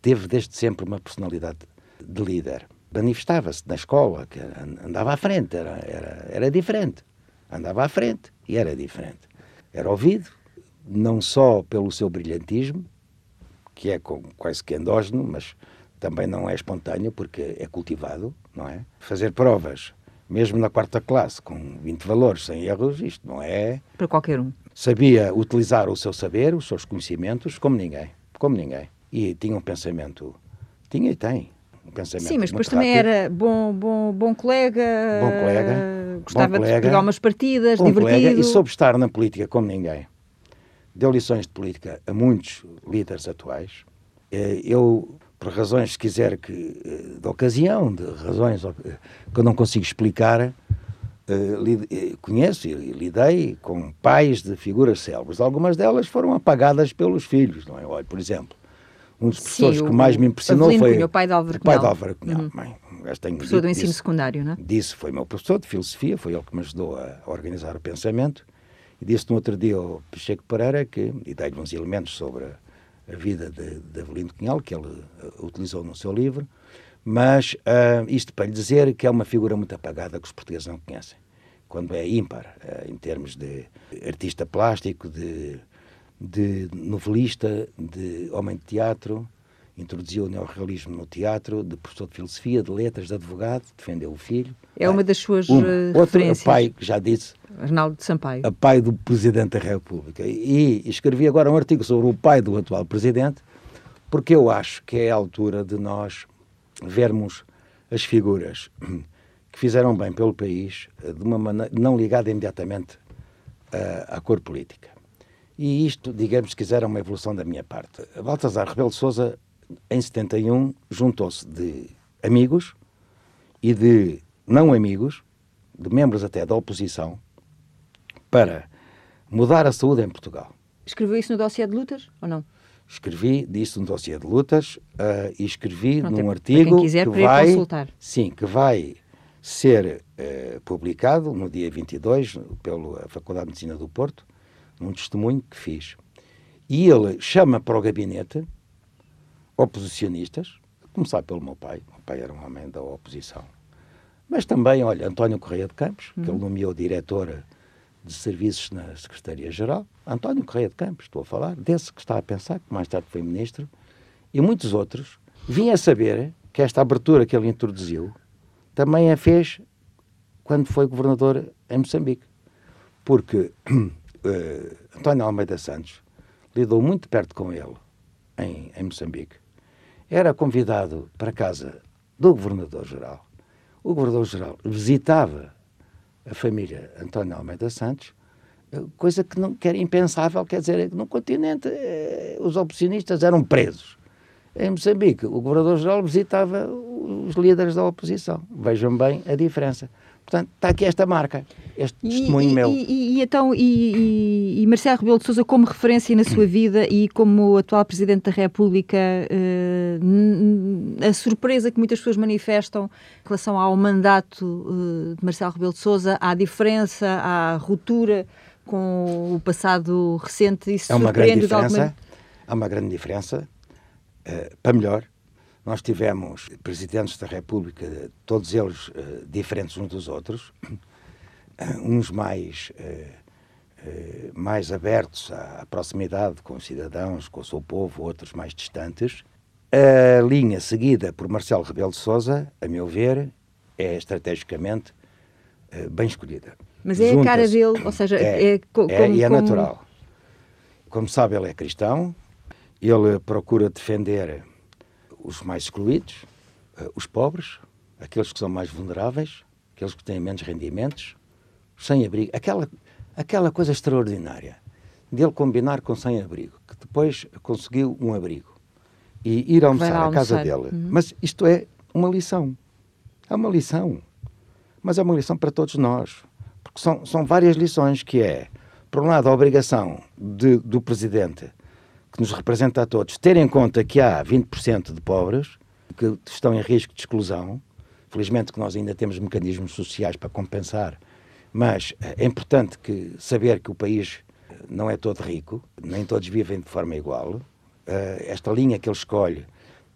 teve desde sempre uma personalidade de líder. Manifestava-se na escola, que andava à frente, era, era, era diferente. Andava à frente e era diferente. Era ouvido, não só pelo seu brilhantismo, que é quase que endógeno, mas também não é espontâneo porque é cultivado, não é? Fazer provas, mesmo na quarta classe, com 20 valores, sem erros, isto não é... Para qualquer um. Sabia utilizar o seu saber, os seus conhecimentos, como ninguém, como ninguém. E tinha um pensamento, tinha e tem, um pensamento Sim, mas depois também era bom, bom, bom colega, bom colega, gostava bom colega, de pegar umas partidas, bom divertido. Colega, e soube estar na política como ninguém deu lições de política a muitos líderes atuais. Eh, eu, por razões, se quiser, que, eh, de ocasião, de razões que eu não consigo explicar, eh, conheço e lidei com pais de figuras célebres. Algumas delas foram apagadas pelos filhos, não é? Olha, por exemplo, um dos professores Sim, que mais me impressionou Avelino foi Cunha, o pai de Álvaro o pai de Cunhal. Álvaro Cunhal. Uhum. Um gajo tem Professor do dito ensino isso. secundário, não é? Disse, foi meu professor de filosofia, foi ele que me ajudou a organizar o pensamento. Disse no outro dia ao Pacheco Pereira que, e dei-lhe uns elementos sobre a, a vida de, de Avelino Cunhal, que ele eh, utilizou no seu livro, mas ah, isto para lhe dizer que é uma figura muito apagada que os portugueses não conhecem. Quando é ímpar, eh, em termos de artista plástico, de, de novelista, de homem de teatro, introduziu o neorrealismo no teatro, de professor de filosofia, de letras, de advogado, defendeu o filho. É uma das suas Uma. eh, Outro, referências. pai, que já disse, Arnaldo de Sampaio. a pai do Presidente da República. E, escrevi agora um artigo sobre o pai do atual Presidente, porque eu acho que é a altura de nós vermos as figuras que fizeram bem pelo país eh, de uma maneira não ligada imediatamente eh, à cor política. E isto, digamos, se quiser, é uma evolução da minha parte. Baltasar Rebelo de Sousa, em 71, juntou-se de amigos e de não amigos, de membros até da oposição, para mudar a saúde em Portugal. Escreveu isso no dossiê de lutas ou não? Escrevi disso num dossiê de lutas ah, e escrevi Pronto, é num para artigo quem quiser que vai, consultar. sim, que vai ser eh, publicado no dia 22 pela Faculdade de Medicina do Porto, num testemunho que fiz. E ele chama para o gabinete oposicionistas, a começar pelo meu pai, o meu pai era um homem da oposição, mas também, olha, António Correia de Campos, que ele nomeou diretor de serviços na Secretaria-Geral, António Correia de Campos, estou a falar, desse que está a pensar, que mais tarde foi ministro, e muitos outros, vinha a saber que esta abertura que ele introduziu também a fez quando foi governador em Moçambique. Porque eh, António Almeida Santos lidou muito perto com ele em, em Moçambique. Era convidado para casa do governador-geral. O governador-geral visitava a família António Almeida Santos, eh, coisa que, não, que era impensável, quer dizer, no continente eh, os oposicionistas eram presos. Em Moçambique, o governador-geral visitava os líderes da oposição. Vejam bem a diferença. Portanto, está aqui esta marca, este testemunho e, meu. E, e- e então, e, e, e Marcelo Rebelo de Sousa como referência na sua vida e como atual Presidente da República, eh, a surpresa que muitas pessoas manifestam em relação ao mandato eh, de Marcelo Rebelo de Sousa, à diferença, à ruptura com o passado recente, isso É uma grande de alguma diferença. Há uma grande diferença, eh, para melhor. Nós tivemos presidentes da República, todos eles eh, diferentes uns dos outros, uns mais, eh, eh, mais abertos à, à proximidade com os cidadãos, com o seu povo, outros mais distantes. A linha seguida por Marcelo Rebelo de Sousa, a meu ver, é estrategicamente bem escolhida. Mas é a cara dele, ou seja, é é, como- e é como- natural. Como sabe, ele é cristão, ele procura defender os mais excluídos, eh, os pobres, aqueles que são mais vulneráveis, aqueles que têm menos rendimentos, os sem-abrigo. Aquela, aquela coisa extraordinária dele combinar com sem-abrigo, que depois conseguiu um abrigo e ir almoçar lá à casa almoçar. dele. Uhum. Mas isto é uma lição. É uma lição. Mas é uma lição para todos nós. Porque são, são várias lições que é, por um lado, a obrigação de- do Presidente, que nos representa a todos, ter em conta que há 20% de pobres que estão em risco de exclusão. Felizmente que nós ainda temos mecanismos sociais para compensar, mas eh, é importante que, saber que o país eh, não é todo rico, nem todos vivem de forma igual. Eh, esta linha que ele escolhe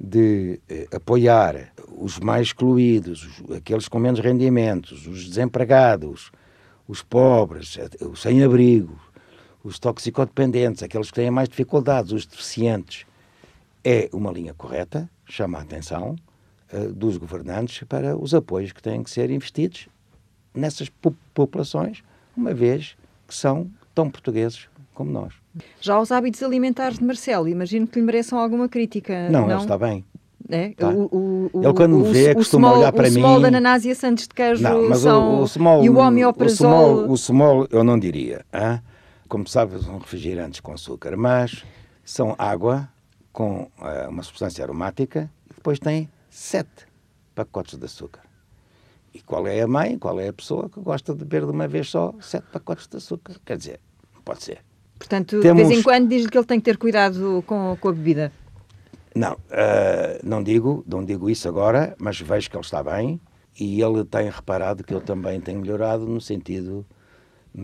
de apoiar os mais excluídos, os- aqueles com menos rendimentos, os desempregados, os pobres, os sem-abrigo, os toxicodependentes, aqueles que têm mais dificuldades, os deficientes, é uma linha correta, chama a atenção eh, dos governantes para os apoios que têm que ser investidos nessas po- populações, uma vez que são tão portugueses como nós. Já os hábitos alimentares de Marcelo, imagino que lhe mereçam alguma crítica. Não, Não, ele está bem. É? Tá. O, o, Ele quando me o- vê o costuma small- olhar para o small mim- da ananás e a Santos de queijo Não, mas são... o, o small, e o o homeoprazol... small, o small eu não diria. hã? Como sabes, são refrigerantes com açúcar, mas são água com eh, uma substância aromática e depois tem sete pacotes de açúcar. E qual é a mãe, qual é a pessoa que gosta de beber de uma vez só sete pacotes de açúcar? Quer dizer, pode ser. Portanto, de Temos- vez em quando diz-lhe que ele tem que ter cuidado com, com a bebida. Não, uh, não digo, não digo isso agora, mas vejo que ele está bem e ele tem reparado que eu também tenho melhorado no sentido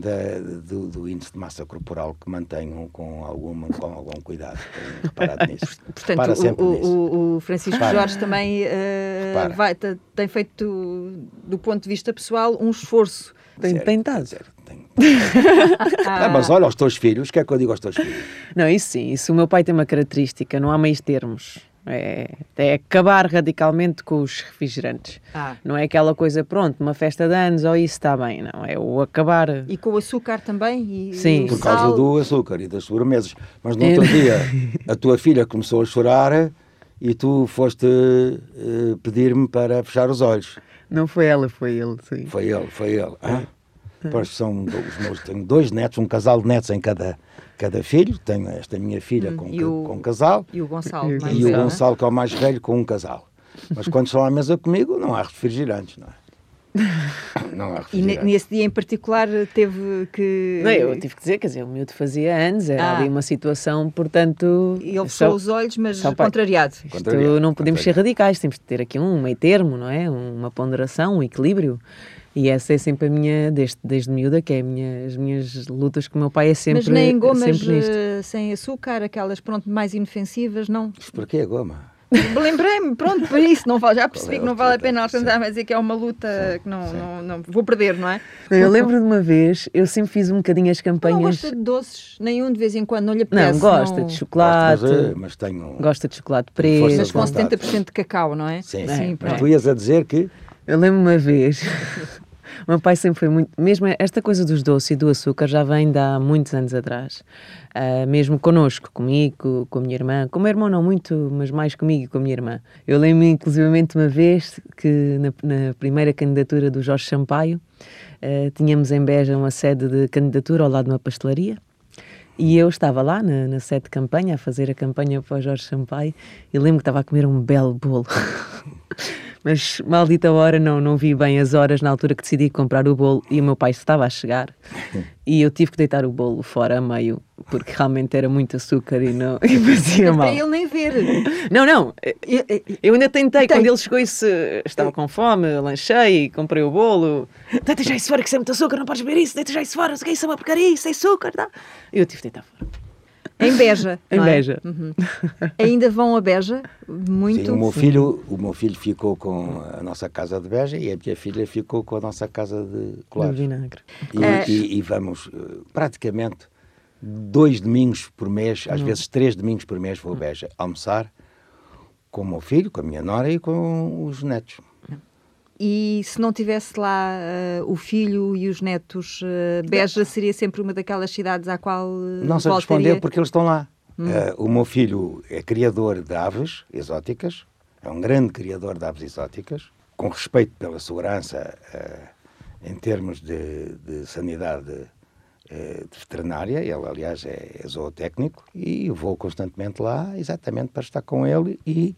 da, do, do, índice de massa corporal que mantenho com, alguma, com algum cuidado. Tenho reparado nisso. Portanto, o, o, o, Francisco Repara. Jorge também uh, vai, tem feito, do ponto de vista pessoal, um esforço. Tem tentado. Tem. ah. mas olha, aos teus filhos, o que é que eu digo aos teus filhos? Não, isso sim, isso o meu pai tem uma característica, não há meios termos. É, é, acabar radicalmente com os refrigerantes. Ah. Não é aquela coisa, pronto, uma festa de anos ou isso está bem, não. É o acabar. E com o açúcar também? E, Sim. E Por causa sal... do açúcar e das sobremesas. Mas no outro dia, a tua filha começou a chorar e tu foste uh, pedir-me para fechar os olhos. Não foi ela, foi ele, sim. Foi ele, foi ele. Ah? Pois são os meus, tenho dois netos, um casal de netos em cada, cada filho. Tenho esta minha filha hum, com, o, com um casal. E o Gonçalo. E, e o Gonçalo, que é o mais velho, com um casal. Mas quando estão à mesa comigo, não há refrigerantes, não é? Não há E nesse dia em particular teve que. Não, eu tive que dizer, quer dizer, o miúdo fazia anos, era ah. ali uma situação, portanto. E ele fechou os olhos, mas contrariado. Isto contrariado. não podemos contrariado. ser radicais, temos de ter aqui um meio termo, não é? Uma ponderação, um equilíbrio. E essa é sempre a minha, desde, desde miúda, que é minha, as minhas lutas com o meu pai, é sempre. Mas nem gomas uh, sem açúcar, aquelas pronto, mais inofensivas, não? Mas porquê a goma? Lembrei-me, pronto, por isso, não vale, já percebi é que não vale a pena tentar mas dizer que é uma luta sim, que não, não, não, vou perder, não é? Eu lembro de uma vez, eu sempre fiz um bocadinho as campanhas. Não gosta de doces, nenhum de vez em quando, não lhe apetece. Não, gosta não... de chocolate. Gosto, mas, mas, tenho. Gosta de chocolate preto. Mas com 70% de cacau, não é? Sim, sim. Mas tu ias a dizer que. Eu lembro uma vez o meu pai sempre foi muito. Mesmo esta coisa dos doces e do açúcar já vem de há muitos anos atrás. Uh, mesmo connosco, comigo, com a minha irmã. Com o meu irmão, não muito, mas mais comigo e com a minha irmã. Eu lembro-me, inclusivamente, uma vez que na, na, primeira candidatura do Jorge Sampaio, uh, tínhamos em Beja uma sede de candidatura ao lado de uma pastelaria. E eu estava lá na, na sede de campanha, a fazer a campanha para o Jorge Sampaio, e lembro que estava a comer um belo bolo. mas maldita hora não, não vi bem as horas na altura que decidi comprar o bolo e o meu pai estava a chegar e eu tive que deitar o bolo fora a meio porque realmente era muito açúcar e não e fazia mal. Para ele nem ver. Não, não, eu ainda tentei, quando ele chegou e se estava com fome, lanchei, comprei o bolo, deita já isso fora que isso é muito açúcar, não podes beber isso, deita já isso fora, isso é uma porcaria, isso é açúcar, tá? eu tive que deitar fora. Em Beja. em é? Beja. Uhum. Ainda vão a Beja? Muito. Sim, o meu filho, o meu filho ficou com a nossa casa de Beja e a minha filha ficou com a nossa casa de Colares. De vinagre. E, é... e, e, vamos eh, praticamente dois domingos por mês, às uhum. vezes três domingos por mês vou a Beja almoçar com o meu filho, com a minha nora e com os netos. E se não tivesse lá uh, o filho e os netos, uh, Beja seria sempre uma daquelas cidades à qual uh, Não sei voltaria? responder porque eles estão lá. Hum. o meu filho é criador de aves exóticas, é um grande criador de aves exóticas, com respeito pela segurança em termos de, de sanidade de veterinária, ele aliás é, é zootécnico, e vou constantemente lá exatamente para estar com ele e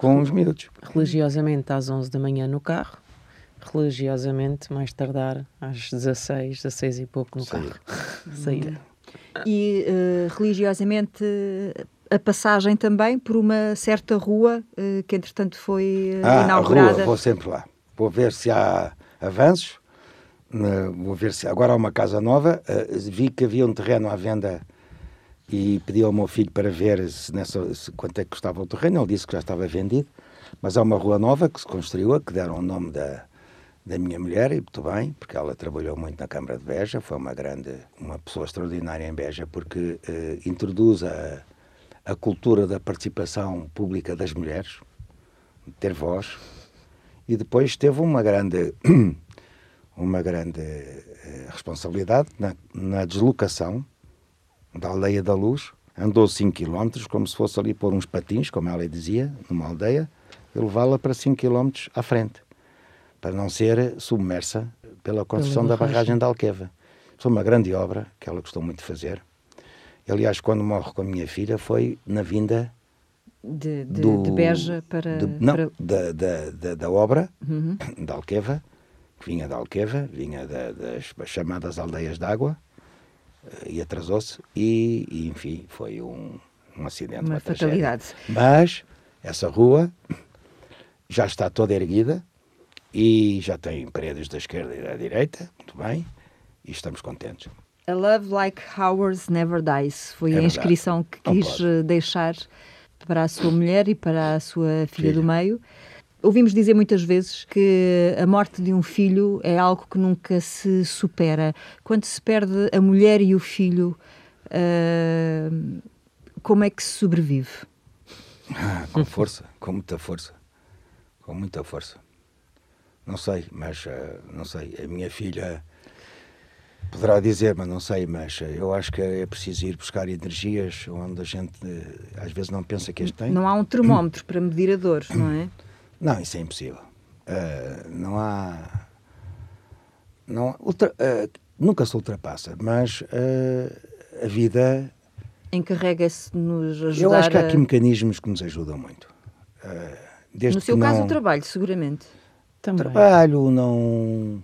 com os miúdos. Religiosamente às 11 da manhã no carro, religiosamente mais tardar às 16, 16 e pouco no Saía. carro. Saía. E uh, religiosamente a passagem também por uma certa rua uh, que entretanto foi uh, ah, inaugurada. A rua, vou sempre lá. Vou ver se há avanços. vou ver se agora há uma casa nova. vi que havia um terreno à venda e pedi ao meu filho para ver se nessa, se, quanto é que custava o terreno. Ele disse que já estava vendido, mas há uma rua nova que se construiu, que deram o nome da, da minha mulher, e muito bem, porque ela trabalhou muito na Câmara de Beja, foi uma grande, uma pessoa extraordinária em Beja, porque eh, introduz a, a cultura da participação pública das mulheres, ter voz, e depois teve uma grande, uma grande eh, responsabilidade na, na deslocação da Aldeia da Luz, andou 5 km, como se fosse ali pôr uns patins, como ela dizia, numa aldeia, e levá-la para 5 km à frente, para não ser submersa pela construção da barragem da Alqueva. Foi uma grande obra que ela gostou muito de fazer. Aliás, quando morre com a minha filha, foi na vinda de, de, do, de Beja para. De, não, para... Da, da, da, da, obra uhum. da Alqueva, que vinha da Alqueva, vinha da, das chamadas aldeias d'água, e atrasou-se e, e, enfim, foi um, um acidente, uma, uma fatalidade. Mas essa rua já está toda erguida e já tem paredes da esquerda e da direita, muito bem, e estamos contentes. A love like ours never dies foi é a inscrição que quis deixar para a sua mulher e para a sua filha, filha do meio. Ouvimos dizer muitas vezes que a morte de um filho é algo que nunca se supera. Quando se perde a mulher e o filho, uh, como é que se sobrevive? Ah, com força, com muita força. Com muita força. Não sei, mas uh, não sei. A minha filha poderá dizer, mas não sei, mas eu acho que é preciso ir buscar energias onde a gente às vezes não pensa que as tem. Não há um termómetro para medir a dor, não é? Não, isso é impossível. Uh, não há. Não, ultra, nunca se ultrapassa, mas a vida encarrega-se de nos ajudar. Eu acho que há aqui a... mecanismos que nos ajudam muito. Uh, no seu caso, não... o trabalho, seguramente. Também. Trabalho, não.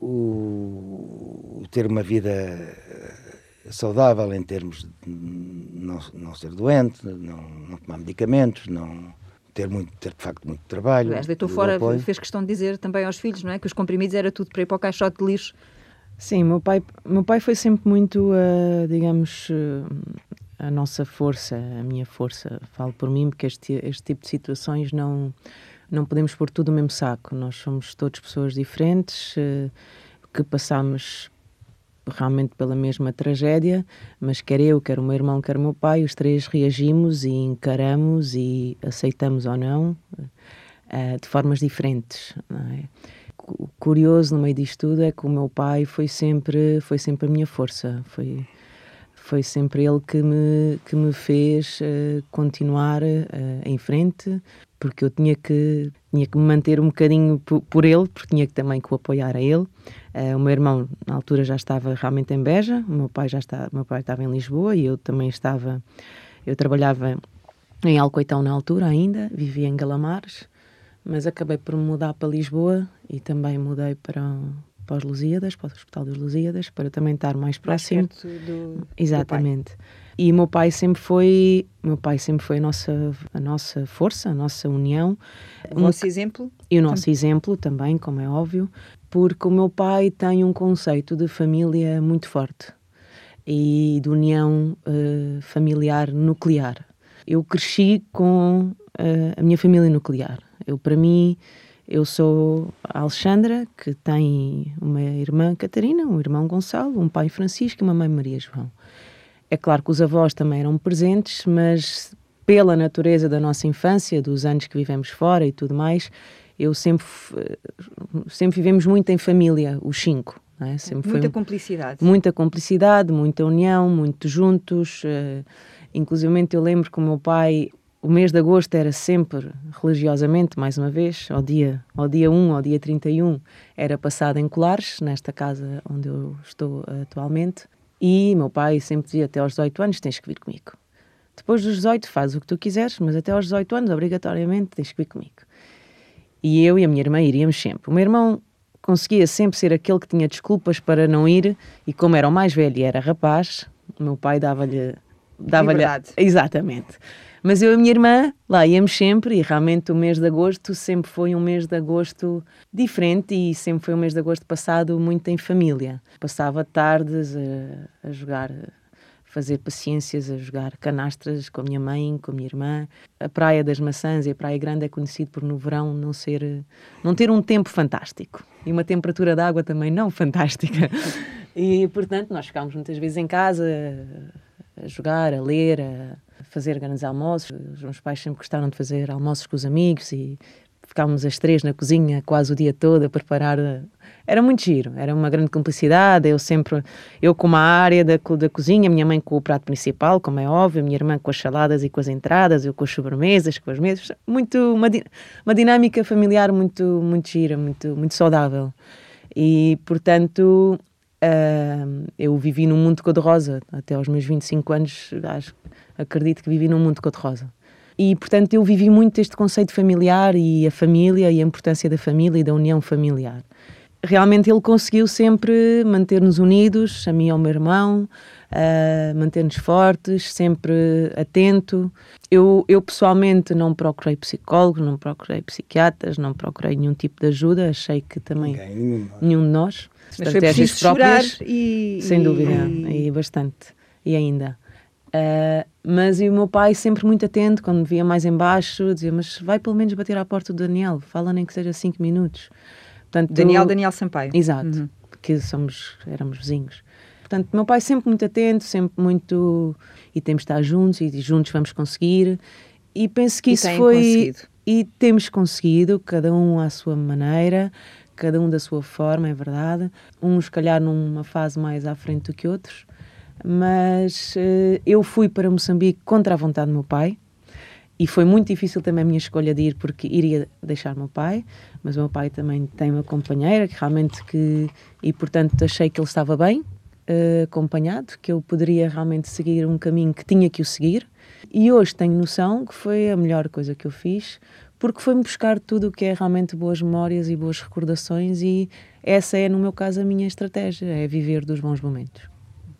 O, o ter uma vida saudável em termos de não, não ser doente, não, não tomar medicamentos, não ter, muito, ter de facto muito trabalho. Aliás, deitou fora, apoio. fez questão de dizer também aos filhos, não é? Que os comprimidos era tudo para ir para o caixote de lixo. Sim, meu pai, meu pai foi sempre muito, uh, digamos, uh, a nossa força, a minha força. Falo por mim, porque este, este tipo de situações não, não podemos pôr tudo no mesmo saco. Nós somos todas pessoas diferentes, uh, que passamos realmente pela mesma tragédia, mas quer eu, quer o meu irmão, quer o meu pai, os três reagimos e encaramos e aceitamos ou não uh, de formas diferentes. É? O curioso no meio disto tudo é que o meu pai foi sempre, foi sempre a minha força, foi foi sempre ele que me, que me fez uh, continuar uh, em frente, porque eu tinha que, tinha que me manter um bocadinho por, por ele, porque tinha que também que o apoiar a ele. Uh, o meu irmão, na altura, já estava realmente em Beja, o meu pai já está, meu pai estava em Lisboa e eu também estava, eu trabalhava em Alcoitão na altura ainda, vivia em Galamares, mas acabei por mudar para Lisboa e também mudei para, para os Lusíadas, para o Hospital dos Lusíadas, para também estar mais próximo. Mais do, Exatamente. Do e meu pai sempre foi, meu pai sempre foi a nossa, a nossa força, a nossa união. O nosso um, exemplo? E o nosso também. exemplo também, como é óbvio, porque o meu pai tem um conceito de família muito forte e de união uh, familiar nuclear. Eu cresci com uh, a minha família nuclear. Eu, para mim, eu sou a Alexandra, que tem uma irmã Catarina, um irmão Gonçalo, um pai Francisco e uma mãe Maria João. É claro que os avós também eram presentes, mas pela natureza da nossa infância, dos anos que vivemos fora e tudo mais, eu sempre, sempre vivemos muito em família, os cinco. É? Sempre muita cumplicidade. Muita cumplicidade, muita união, muito juntos. Uh, inclusive eu lembro que o meu pai o mês de agosto era sempre, religiosamente, mais uma vez, ao dia, ao dia 1, ao dia 31, era passado em Colares, nesta casa onde eu estou atualmente. E meu pai sempre dizia: até aos 18 anos tens que vir comigo. Depois dos 18 faz o que tu quiseres, mas até aos 18 anos, obrigatoriamente, tens que vir comigo. E eu e a minha irmã iríamos sempre. O meu irmão conseguia sempre ser aquele que tinha desculpas para não ir, e como era o mais velho e era rapaz, o meu pai dava-lhe. Dava-lhe. Exatamente. Mas eu e a minha irmã lá íamos sempre e realmente o mês de agosto sempre foi um mês de agosto diferente e sempre foi um mês de agosto passado muito em família. Passava tardes a, a jogar fazer paciências, a jogar canastras com a minha mãe, com a minha irmã. A Praia das Maçãs e a Praia Grande é conhecido por no verão não ser não ter um tempo fantástico e uma temperatura de água também não fantástica. E portanto, nós ficámos muitas vezes em casa a jogar, a ler, a fazer grandes almoços. Os meus pais sempre gostaram de fazer almoços com os amigos e ficávamos as três na cozinha quase o dia todo a preparar. Era muito giro, era uma grande cumplicidade. Eu sempre, eu com uma área da, da cozinha, minha mãe com o prato principal, como é óbvio, minha irmã com as saladas e com as entradas, eu com as sobremesas, com as mesas. Muito, uma, uma dinâmica familiar muito, muito gira, muito, muito saudável. E, portanto, Uh, eu vivi num mundo cor-de-rosa até aos meus 25 anos, acho, acredito que vivi num mundo cor-de-rosa. E, portanto, eu vivi muito este conceito familiar e a família e a importância da família e da união familiar. realmente ele conseguiu sempre manter-nos unidos, a mim e ao meu irmão, uh, manter-nos fortes, sempre atento. Eu, eu pessoalmente não procurei psicólogos, não procurei psiquiatras, não procurei nenhum tipo de ajuda, achei que também Ninguém, nenhum de nós. Mas foi preciso próprias, e, sem dúvida, e... e bastante, e ainda. Uh, mas e o meu pai sempre muito atento, quando me via mais embaixo, dizia, mas vai pelo menos bater à porta do Daniel, fala nem que seja 5 minutos. Portanto, Daniel, tu... Daniel Sampaio. Exato, uhum. que somos, éramos vizinhos. Portanto, meu pai sempre muito atento, sempre muito. E temos de estar juntos e juntos vamos conseguir. E penso que e isso foi. Conseguido. E temos conseguido, cada um à sua maneira, cada um da sua forma, é verdade. Uns, se calhar, numa fase mais à frente do que outros. Mas uh, eu fui para Moçambique contra a vontade do meu pai. E foi muito difícil também a minha escolha de ir, porque iria deixar meu pai, mas o meu pai também tem uma companheira que realmente que. E portanto achei que ele estava bem, uh, acompanhado, que eu poderia realmente seguir um caminho que tinha que o seguir. E hoje tenho noção que foi a melhor coisa que eu fiz, porque foi-me buscar tudo o que é realmente boas memórias e boas recordações, e essa é, no meu caso, a minha estratégia: é viver dos bons momentos.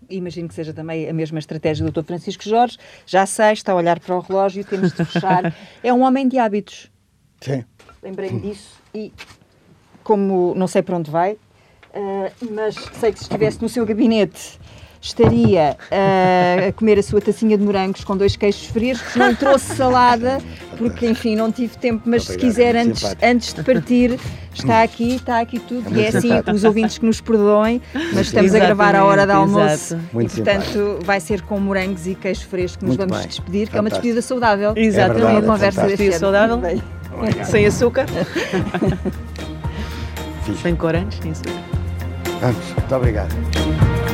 Imagino que seja também a mesma estratégia do Dr. Francisco Jorge. Já sei, está a olhar para o relógio, temos de fechar. é um homem de hábitos. Sim. Lembrei-me disso e, como não sei para onde vai, uh, mas sei que se estivesse no seu gabinete estaria uh, a comer a sua tacinha de morangos com dois queijos frescos, não trouxe salada, porque enfim, não tive tempo, mas Obrigado, se quiser, antes, antes de partir, está aqui, está aqui tudo, é e é assim, os ouvintes que nos perdoem, mas estamos Exatamente, a gravar à hora do almoço e, portanto, simpático. vai ser com morangos e queijo fresco que nos Muito vamos bem. despedir, que é uma despedida saudável. Exatamente, é uma conversa despedida saudável, sem açúcar. sem corantes, sem açúcar. Vamos, muito obrigado.